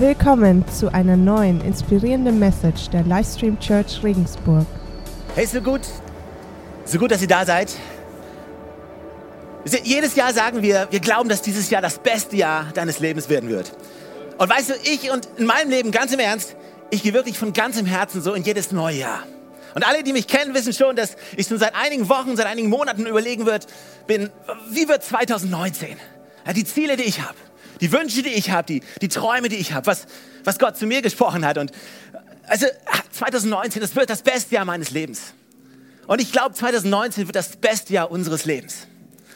Willkommen zu einer neuen inspirierenden Message der Livestream Church Regensburg. Hey, so gut, so gut, dass ihr da seid. Jedes Jahr sagen wir, wir glauben, dass dieses Jahr das beste Jahr deines Lebens werden wird. Und weißt du, ich und in meinem Leben, ganz im Ernst, ich gehe wirklich von ganzem Herzen so in jedes neue Jahr. Und alle, die mich kennen, wissen schon, dass ich schon seit einigen Wochen, seit einigen Monaten überlegen wird, bin, wie wird 2019? Ja, die Ziele, die ich habe, die Wünsche, die ich habe, die, die Träume, die ich habe, was, was Gott zu mir gesprochen hat. Und also 2019, das wird das beste Jahr meines Lebens. Und ich glaube, 2019 wird das beste Jahr unseres Lebens.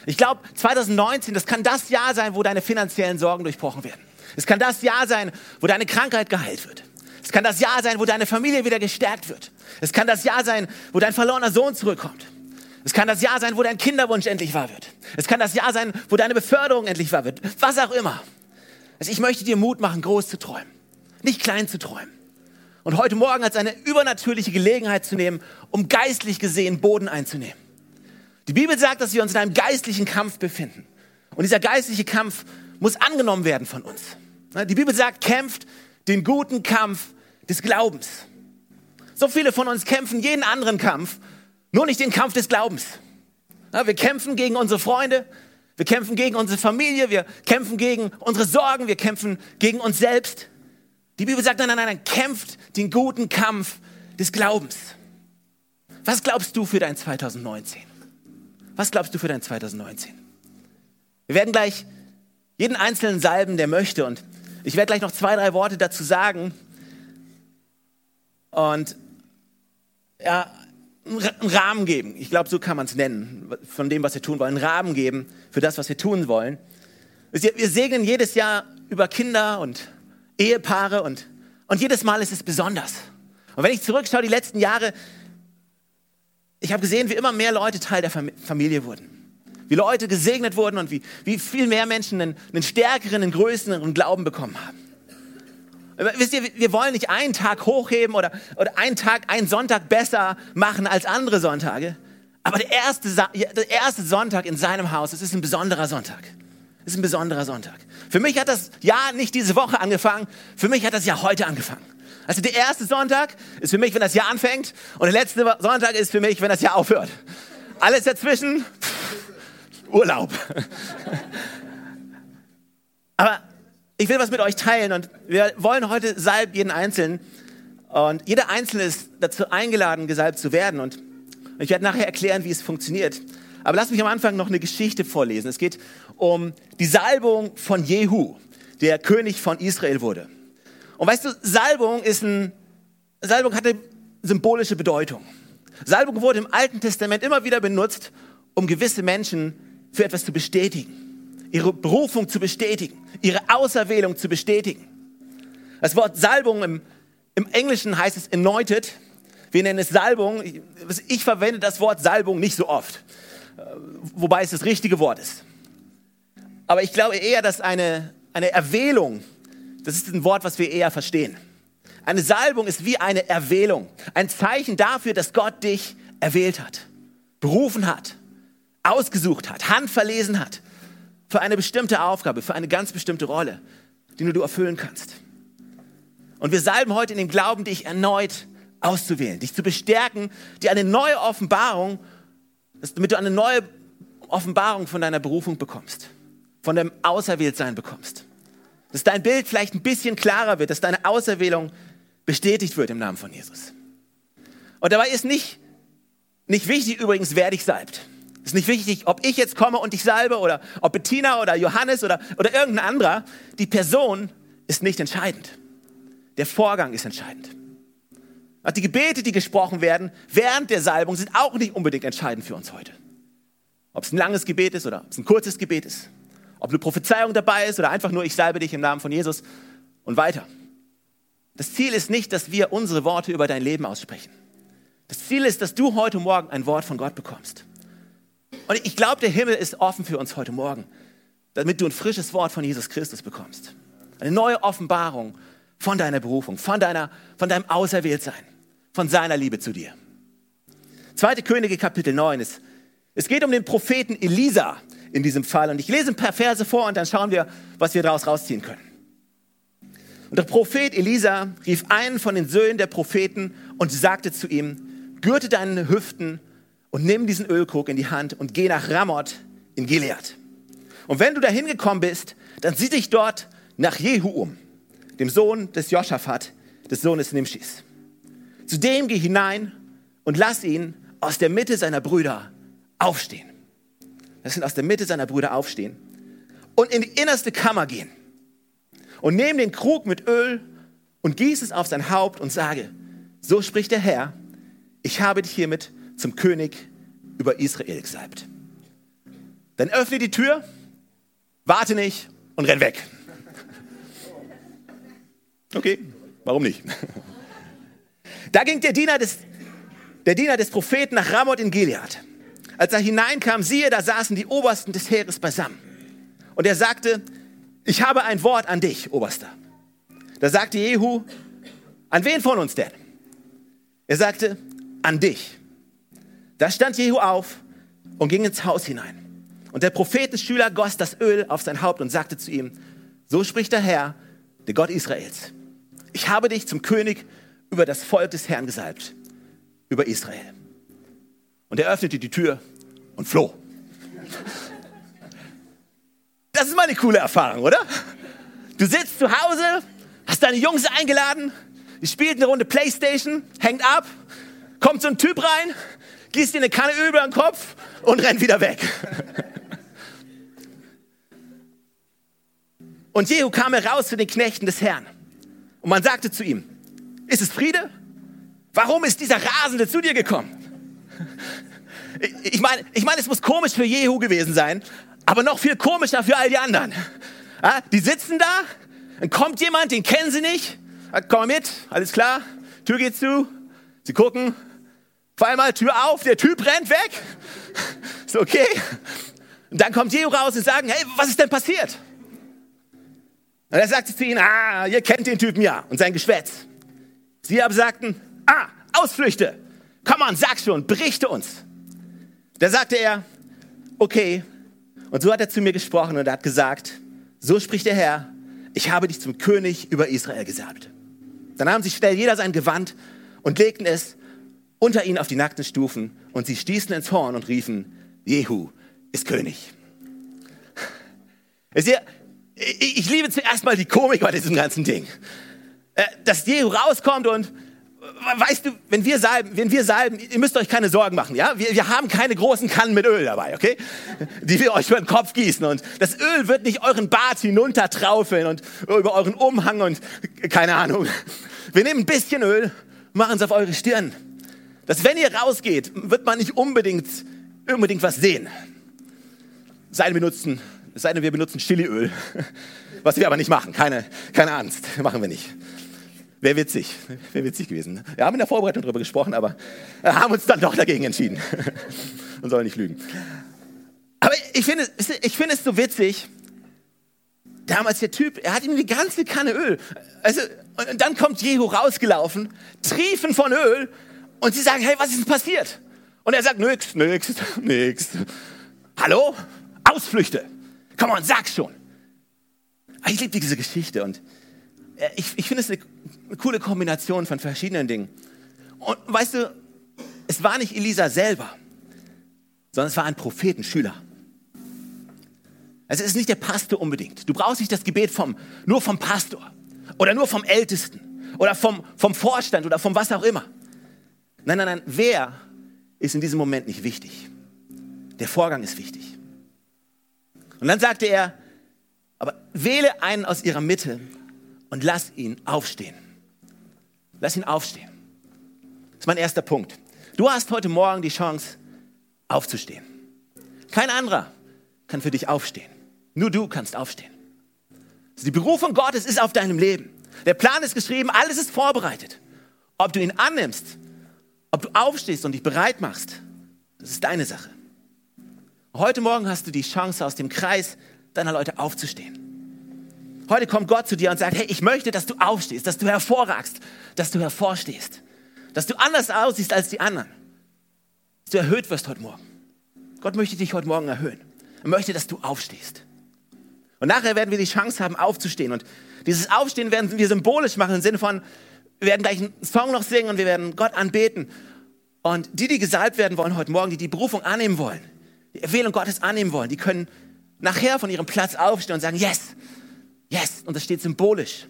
Ich glaube, 2019, das kann das Jahr sein, wo deine finanziellen Sorgen durchbrochen werden. Es kann das Jahr sein, wo deine Krankheit geheilt wird. Es kann das Jahr sein, wo deine Familie wieder gestärkt wird. Es kann das Jahr sein, wo dein verlorener Sohn zurückkommt. Es kann das Jahr sein, wo dein Kinderwunsch endlich wahr wird. Es kann das Jahr sein, wo deine Beförderung endlich wahr wird. Was auch immer. Also ich möchte dir Mut machen, groß zu träumen, nicht klein zu träumen. Und heute Morgen als eine übernatürliche Gelegenheit zu nehmen, um geistlich gesehen Boden einzunehmen. Die Bibel sagt, dass wir uns in einem geistlichen Kampf befinden. Und dieser geistliche Kampf muss angenommen werden von uns. Die Bibel sagt, kämpft den guten Kampf des Glaubens. So viele von uns kämpfen jeden anderen Kampf, nur nicht den Kampf des Glaubens. wir kämpfen gegen unsere Freunde, wir kämpfen gegen unsere Familie, wir kämpfen gegen unsere Sorgen, wir kämpfen gegen uns selbst. Die Bibel sagt, nein, nein, nein, kämpft den guten Kampf des Glaubens. Was glaubst du für dein 2019? Was glaubst du für dein 2019? Wir werden gleich jeden einzelnen salben, der möchte. Und ich werde gleich noch zwei, drei Worte dazu sagen. Und ja, einen Rahmen geben. Ich glaube, so kann man es nennen, von dem, was wir tun wollen. Einen Rahmen geben für das, was wir tun wollen. Wir segnen jedes Jahr über Kinder und Ehepaare und, und jedes Mal ist es besonders. Und wenn ich zurückschaue, die letzten Jahre, ich habe gesehen, wie immer mehr Leute Teil der Familie wurden. Wie Leute gesegnet wurden und wie, wie viel mehr Menschen einen, einen stärkeren, einen größeren Glauben bekommen haben. Wisst ihr, wir wollen nicht einen Tag hochheben oder, oder einen Tag, einen Sonntag besser machen als andere Sonntage. Aber der erste, der erste Sonntag in seinem Haus, es ist ein besonderer Sonntag. Es ist ein besonderer Sonntag. Für mich hat das Jahr nicht diese Woche angefangen, für mich hat das Jahr heute angefangen. Also der erste Sonntag ist für mich, wenn das Jahr anfängt und der letzte Sonntag ist für mich, wenn das Jahr aufhört. Alles dazwischen, pff, Urlaub. Aber ich will was mit euch teilen und wir wollen heute salben jeden Einzelnen. Und jeder Einzelne ist dazu eingeladen, gesalbt zu werden. Und ich werde nachher erklären, wie es funktioniert. Aber lass mich am Anfang noch eine Geschichte vorlesen. Es geht um die Salbung von Jehu, der König von Israel wurde. Und weißt du, Salbung ist ein, Salbung hat eine symbolische Bedeutung. Salbung wurde im Alten Testament immer wieder benutzt, um gewisse Menschen für etwas zu bestätigen ihre Berufung zu bestätigen, ihre Auserwählung zu bestätigen. Das Wort Salbung im, im Englischen heißt es anointed. Wir nennen es Salbung. Ich, verwende das Wort Salbung nicht so oft, äh, wobei es das richtige Wort ist. Aber ich glaube eher, dass eine, eine Erwählung, das ist ein Wort, was wir eher verstehen. Eine Salbung ist wie eine Erwählung, ein Zeichen dafür, dass Gott dich erwählt hat, berufen hat, ausgesucht hat, handverlesen hat, für eine bestimmte Aufgabe, für eine ganz bestimmte Rolle, die nur du erfüllen kannst. Und wir salben heute in dem Glauben, dich erneut auszuwählen, dich zu bestärken, dir eine neue Offenbarung, damit du eine neue Offenbarung von deiner Berufung bekommst, von deinem Auserwähltsein bekommst. Dass dein Bild vielleicht ein bisschen klarer wird, dass deine Auserwählung bestätigt wird im Namen von Jesus. Und dabei ist nicht, nicht wichtig übrigens, wer dich salbt. Es ist nicht wichtig, ob ich jetzt komme und dich salbe oder ob Bettina oder Johannes oder, oder irgendein anderer. Die Person ist nicht entscheidend. Der Vorgang ist entscheidend. die Gebete, die gesprochen werden während der Salbung, sind auch nicht unbedingt entscheidend für uns heute. Ob es ein langes Gebet ist oder ob es ein kurzes Gebet ist. Ob eine Prophezeiung dabei ist oder einfach nur, ich salbe dich im Namen von Jesus und weiter. Das Ziel ist nicht, dass wir unsere Worte über dein Leben aussprechen. Das Ziel ist, dass du heute Morgen ein Wort von Gott bekommst. Und ich glaube, der Himmel ist offen für uns heute Morgen, damit du ein frisches Wort von Jesus Christus bekommst. Eine neue Offenbarung von deiner Berufung, von, deiner, von deinem Auserwähltsein, von seiner Liebe zu dir. Zweite Könige Kapitel 9 ist, es geht um den Propheten Elisa in diesem Fall. Und ich lese ein paar Verse vor und dann schauen wir, was wir daraus rausziehen können. Und der Prophet Elisa rief einen von den Söhnen der Propheten und sagte zu ihm, gürte deine Hüften und nimm diesen Ölkrug in die Hand und geh nach Ramoth in Gilead. Und wenn du da hingekommen bist, dann sieh dich dort nach Jehu um, dem Sohn des Joschafat, des Sohnes Nimschis. Zu dem geh hinein und lass ihn aus der Mitte seiner Brüder aufstehen. Lass ihn aus der Mitte seiner Brüder aufstehen und in die innerste Kammer gehen und nehme den Krug mit Öl und gieße es auf sein Haupt und sage, so spricht der Herr, ich habe dich hiermit zum König über Israel gesalbt. Dann öffne die Tür, warte nicht und renn weg. Okay, warum nicht? Da ging der Diener des, der Diener des Propheten nach Ramoth in Gilead. Als er hineinkam, siehe, da saßen die Obersten des Heeres beisammen. Und er sagte, ich habe ein Wort an dich, Oberster. Da sagte Jehu, an wen von uns denn? Er sagte, an dich. Da stand Jehu auf und ging ins Haus hinein. Und der Prophetenschüler goss das Öl auf sein Haupt und sagte zu ihm, so spricht der Herr, der Gott Israels. Ich habe dich zum König über das Volk des Herrn gesalbt, über Israel. Und er öffnete die Tür und floh. Das ist mal eine coole Erfahrung, oder? Du sitzt zu Hause, hast deine Jungs eingeladen, die spielt eine Runde Playstation, hängt ab, kommt so ein Typ rein, gießt dir eine Kanne Öl über den Kopf und rennt wieder weg. Und Jehu kam heraus zu den Knechten des Herrn. Und man sagte zu ihm, ist es Friede? Warum ist dieser Rasende zu dir gekommen? Ich meine, ich meine, es muss komisch für Jehu gewesen sein, aber noch viel komischer für all die anderen. Die sitzen da, dann kommt jemand, den kennen sie nicht. Komm mal mit, alles klar, Tür geht zu. Sie gucken, auf einmal Tür auf, der Typ rennt weg. Ist okay. Und dann kommt Jehu raus und sagen, hey, was ist denn passiert? Und er sagte zu ihnen, ah, ihr kennt den Typen ja und sein Geschwätz. Sie aber sagten, ah, Ausflüchte. Komm on, sag schon, berichte uns. Da sagte er, okay. Und so hat er zu mir gesprochen und hat gesagt, so spricht der Herr, ich habe dich zum König über Israel gesalbt. Dann nahm sich schnell jeder sein Gewand und legten es unter ihnen auf die nackten Stufen und sie stießen ins Horn und riefen, Jehu ist König. Ich liebe zuerst mal die Komik bei diesem ganzen Ding. Äh, dass Jehu rauskommt und weißt du, wenn wir salben, wenn wir salben, ihr müsst euch keine Sorgen machen, ja? Wir, wir haben keine großen Kannen mit Öl dabei, okay? Die wir euch über den Kopf gießen und das Öl wird nicht euren Bart hinuntertraufeln und über euren Umhang und keine Ahnung. Wir nehmen ein bisschen Öl, machen es auf eure Stirn. Dass wenn ihr rausgeht, wird man nicht unbedingt, unbedingt was sehen. Sei denn, benutzen, sei denn wir benutzen Chiliöl, was wir aber nicht machen, keine, keine Angst, machen wir nicht. Wäre witzig, wäre witzig gewesen. Wir haben in der Vorbereitung darüber gesprochen, aber haben uns dann doch dagegen entschieden und sollen nicht lügen. Aber ich finde, ich finde es so witzig, damals der Typ, er hat ihm die ganze Kanne Öl. Also, und dann kommt Jehu rausgelaufen, triefen von Öl und sie sagen, hey, was ist denn passiert? Und er sagt, nix, nix, nix. Hallo? Ausflüchte. Komm on, sag schon. Ich liebe diese Geschichte und äh, ich, ich finde es eine, eine coole Kombination von verschiedenen Dingen. Und weißt du, es war nicht Elisa selber, sondern es war ein Prophetenschüler. Also es ist nicht der Pastor unbedingt. Du brauchst nicht das Gebet vom, nur vom Pastor oder nur vom Ältesten oder vom, vom Vorstand oder vom was auch immer. Nein, nein, nein, wer ist in diesem Moment nicht wichtig? Der Vorgang ist wichtig. Und dann sagte er, aber wähle einen aus ihrer Mitte und lass ihn aufstehen. Lass ihn aufstehen. Das ist mein erster Punkt. Du hast heute Morgen die Chance, aufzustehen. Kein anderer kann für dich aufstehen. Nur du kannst aufstehen. Also die Berufung Gottes ist auf deinem Leben. Der Plan ist geschrieben, alles ist vorbereitet. Ob du ihn annimmst ob du aufstehst und dich bereit machst, das ist deine Sache. Heute Morgen hast du die Chance, aus dem Kreis deiner Leute aufzustehen. Heute kommt Gott zu dir und sagt, hey, ich möchte, dass du aufstehst, dass du hervorragst, dass du hervorstehst, dass du anders aussiehst als die anderen, dass du erhöht wirst heute Morgen. Gott möchte dich heute Morgen erhöhen. Er möchte, dass du aufstehst. Und nachher werden wir die Chance haben, aufzustehen. Und dieses Aufstehen werden wir symbolisch machen im Sinne von, wir werden gleich einen Song noch singen und wir werden Gott anbeten. Und die, die gesalbt werden wollen heute Morgen, die die Berufung annehmen wollen, die Erwählung Gottes annehmen wollen, die können nachher von ihrem Platz aufstehen und sagen, yes, yes. Und das steht symbolisch,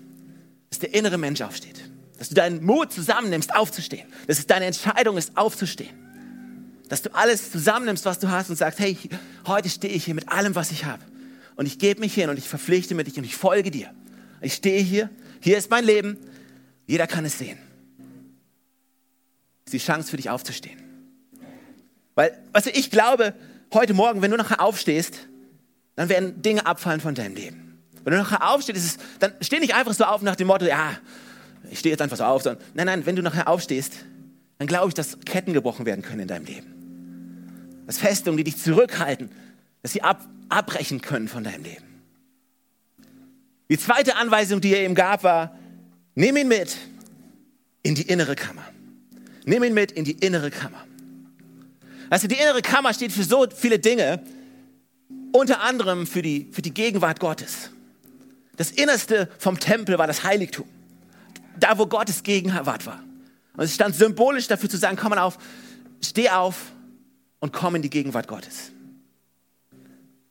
dass der innere Mensch aufsteht. Dass du deinen Mut zusammennimmst, aufzustehen. Dass es deine Entscheidung ist, aufzustehen. Dass du alles zusammennimmst, was du hast und sagst, hey, heute stehe ich hier mit allem, was ich habe. Und ich gebe mich hin und ich verpflichte mich und ich folge dir. Ich stehe hier, hier ist mein Leben. Jeder kann es sehen. Das ist die Chance für dich aufzustehen. Weil, weißt du, ich glaube, heute Morgen, wenn du nachher aufstehst, dann werden Dinge abfallen von deinem Leben. Wenn du nachher aufstehst, es, dann steh nicht einfach so auf nach dem Motto, ja, ich stehe jetzt einfach so auf, sondern nein, nein, wenn du nachher aufstehst, dann glaube ich, dass Ketten gebrochen werden können in deinem Leben. Dass Festungen, die dich zurückhalten, dass sie ab, abbrechen können von deinem Leben. Die zweite Anweisung, die er ihm gab, war, nimm ihn mit in die innere Kammer. Nimm ihn mit in die innere Kammer. Also die innere Kammer steht für so viele Dinge, unter anderem für die, für die Gegenwart Gottes. Das Innerste vom Tempel war das Heiligtum. Da, wo Gottes Gegenwart war. Und es stand symbolisch dafür zu sagen, komm mal auf, steh auf und komm in die Gegenwart Gottes.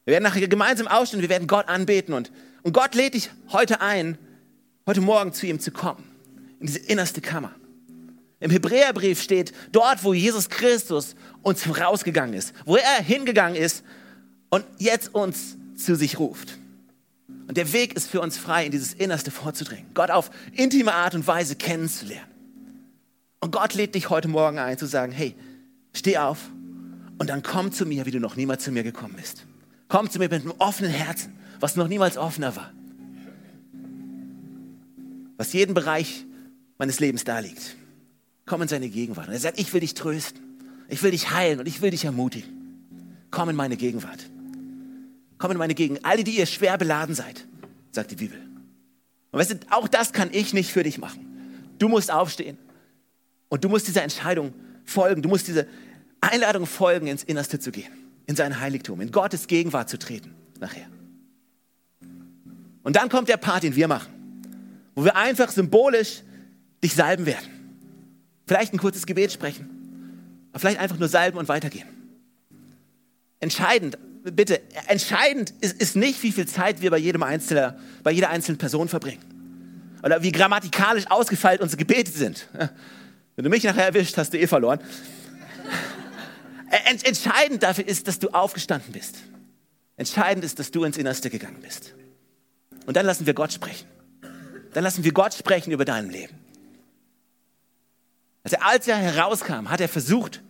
Wir werden nachher gemeinsam ausstehen, wir werden Gott anbeten und, und Gott lädt dich heute ein, heute Morgen zu ihm zu kommen, in diese innerste Kammer. Im Hebräerbrief steht, dort, wo Jesus Christus uns vorausgegangen ist, wo er hingegangen ist und jetzt uns zu sich ruft. Und der Weg ist für uns frei, in dieses Innerste vorzudringen, Gott auf intime Art und Weise kennenzulernen. Und Gott lädt dich heute Morgen ein, zu sagen, hey, steh auf und dann komm zu mir, wie du noch niemals zu mir gekommen bist. Komm zu mir mit einem offenen Herzen, was noch niemals offener war. Was jeden Bereich meines Lebens da liegt. Komm in seine Gegenwart. Und er sagt, ich will dich trösten. Ich will dich heilen und ich will dich ermutigen. Komm in meine Gegenwart. Komm in meine Gegend. Alle, die ihr schwer beladen seid, sagt die Bibel. Und weißt du, auch das kann ich nicht für dich machen. Du musst aufstehen. Und du musst dieser Entscheidung folgen. Du musst dieser Einladung folgen, ins Innerste zu gehen. In sein Heiligtum, in Gottes Gegenwart zu treten. Nachher. Und dann kommt der Part, den wir machen. Wo wir einfach symbolisch dich salben werden. Vielleicht ein kurzes Gebet sprechen. Aber vielleicht einfach nur salben und weitergehen. Entscheidend bitte, entscheidend ist, ist nicht, wie viel Zeit wir bei, jedem Einzelner, bei jeder einzelnen Person verbringen. Oder wie grammatikalisch ausgefeilt unsere Gebete sind. Wenn du mich nachher erwischt, hast du eh verloren. Entscheidend dafür ist, dass du aufgestanden bist. Entscheidend ist, dass du ins Innerste gegangen bist. Und dann lassen wir Gott sprechen. Dann lassen wir Gott sprechen über dein Leben. Also als er herauskam, hat er versucht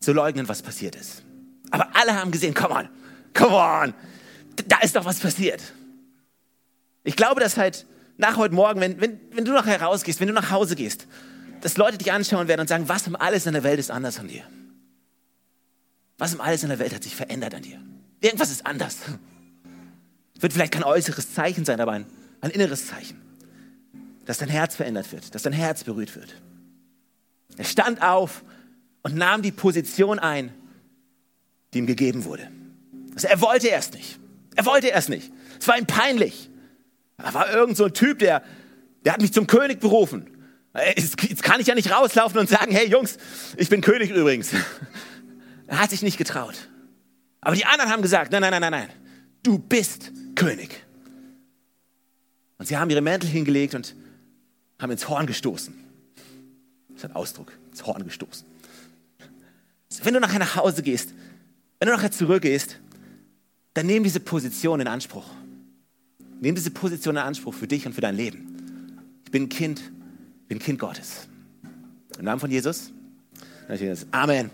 zu leugnen, was passiert ist. Aber alle haben gesehen, come on, come on, da ist doch was passiert. Ich glaube, dass halt nach heute Morgen, wenn, wenn, wenn du nachher rausgehst, wenn du nach Hause gehst, dass Leute dich anschauen werden und sagen, was um alles in der Welt ist anders an dir? Was um alles in der Welt hat sich verändert an dir? Irgendwas ist anders. Wird vielleicht kein äußeres Zeichen sein, aber ein, ein inneres Zeichen. Dass dein Herz verändert wird, dass dein Herz berührt wird. Er stand auf und nahm die Position ein, die ihm gegeben wurde. Also er wollte erst nicht. Er wollte erst nicht. Es war ihm peinlich. Da war irgend so ein Typ, der, der hat mich zum König berufen. Jetzt kann ich ja nicht rauslaufen und sagen, hey Jungs, ich bin König übrigens. Er hat sich nicht getraut. Aber die anderen haben gesagt, nein, nein, nein, nein, nein, du bist König. Und sie haben ihre Mäntel hingelegt und haben ins Horn gestoßen. Das ist ein Ausdruck, ins Horn gestoßen. Wenn du nachher nach Hause gehst, wenn du nachher zurückgehst, dann nimm diese Position in Anspruch. Nimm diese Position in Anspruch für dich und für dein Leben. Ich bin ein Kind, bin Kind Gottes. Im Namen von Jesus. Amen.